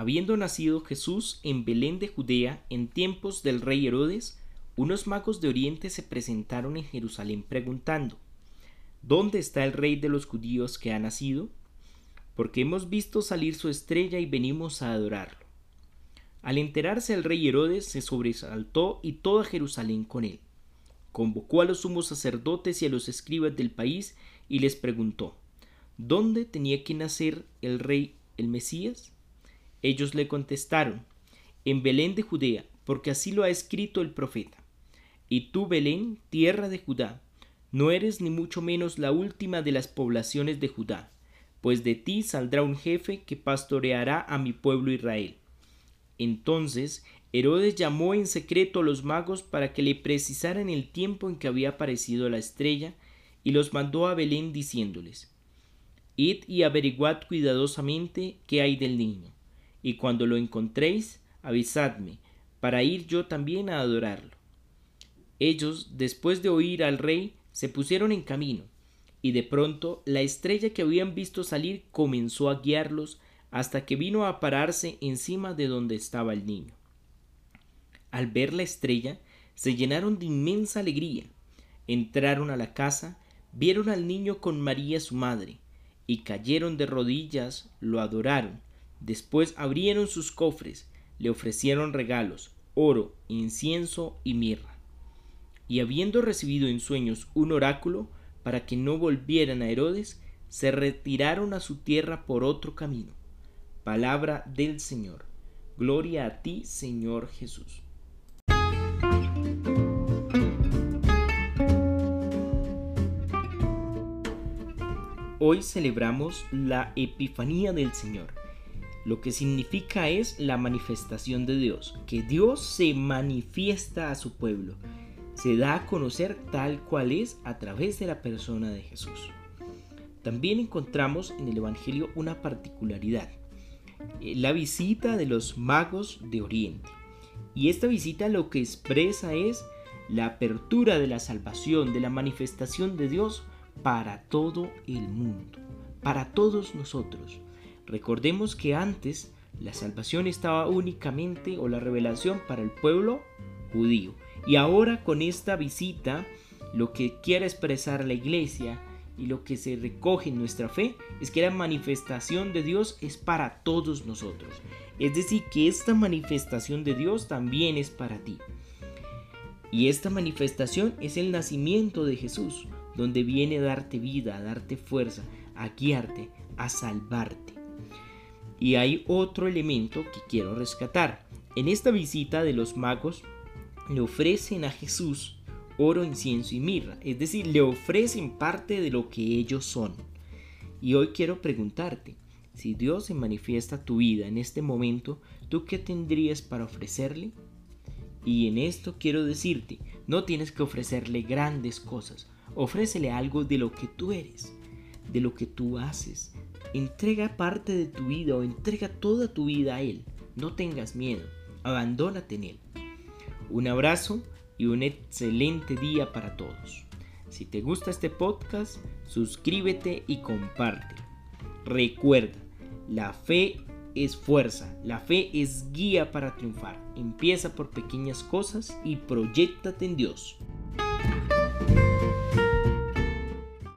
Habiendo nacido Jesús en Belén de Judea en tiempos del rey Herodes, unos magos de Oriente se presentaron en Jerusalén preguntando, ¿Dónde está el rey de los judíos que ha nacido? Porque hemos visto salir su estrella y venimos a adorarlo. Al enterarse el rey Herodes se sobresaltó y toda Jerusalén con él. Convocó a los sumos sacerdotes y a los escribas del país y les preguntó, ¿Dónde tenía que nacer el rey el Mesías? Ellos le contestaron, en Belén de Judea, porque así lo ha escrito el profeta. Y tú, Belén, tierra de Judá, no eres ni mucho menos la última de las poblaciones de Judá, pues de ti saldrá un jefe que pastoreará a mi pueblo Israel. Entonces Herodes llamó en secreto a los magos para que le precisaran el tiempo en que había aparecido la estrella, y los mandó a Belén diciéndoles Id y averiguad cuidadosamente qué hay del niño, y cuando lo encontréis, avisadme, para ir yo también a adorarlo. Ellos, después de oír al rey, se pusieron en camino, y de pronto la estrella que habían visto salir comenzó a guiarlos hasta que vino a pararse encima de donde estaba el niño. Al ver la estrella, se llenaron de inmensa alegría. Entraron a la casa, vieron al niño con María su madre, y cayeron de rodillas, lo adoraron. Después abrieron sus cofres, le ofrecieron regalos, oro, incienso y mirra y habiendo recibido en sueños un oráculo para que no volvieran a Herodes, se retiraron a su tierra por otro camino. Palabra del Señor. Gloria a ti, Señor Jesús. Hoy celebramos la Epifanía del Señor. Lo que significa es la manifestación de Dios, que Dios se manifiesta a su pueblo se da a conocer tal cual es a través de la persona de Jesús. También encontramos en el Evangelio una particularidad, eh, la visita de los magos de Oriente. Y esta visita lo que expresa es la apertura de la salvación, de la manifestación de Dios para todo el mundo, para todos nosotros. Recordemos que antes la salvación estaba únicamente o la revelación para el pueblo judío. Y ahora con esta visita, lo que quiere expresar la iglesia y lo que se recoge en nuestra fe es que la manifestación de Dios es para todos nosotros. Es decir, que esta manifestación de Dios también es para ti. Y esta manifestación es el nacimiento de Jesús, donde viene a darte vida, a darte fuerza, a guiarte, a salvarte. Y hay otro elemento que quiero rescatar. En esta visita de los magos le ofrecen a Jesús oro, incienso y mirra, es decir, le ofrecen parte de lo que ellos son. Y hoy quiero preguntarte, si Dios se manifiesta tu vida en este momento, ¿tú qué tendrías para ofrecerle? Y en esto quiero decirte, no tienes que ofrecerle grandes cosas, ofrécele algo de lo que tú eres, de lo que tú haces. Entrega parte de tu vida o entrega toda tu vida a Él. No tengas miedo, abandónate en Él. Un abrazo y un excelente día para todos. Si te gusta este podcast, suscríbete y comparte. Recuerda, la fe es fuerza, la fe es guía para triunfar. Empieza por pequeñas cosas y proyectate en Dios.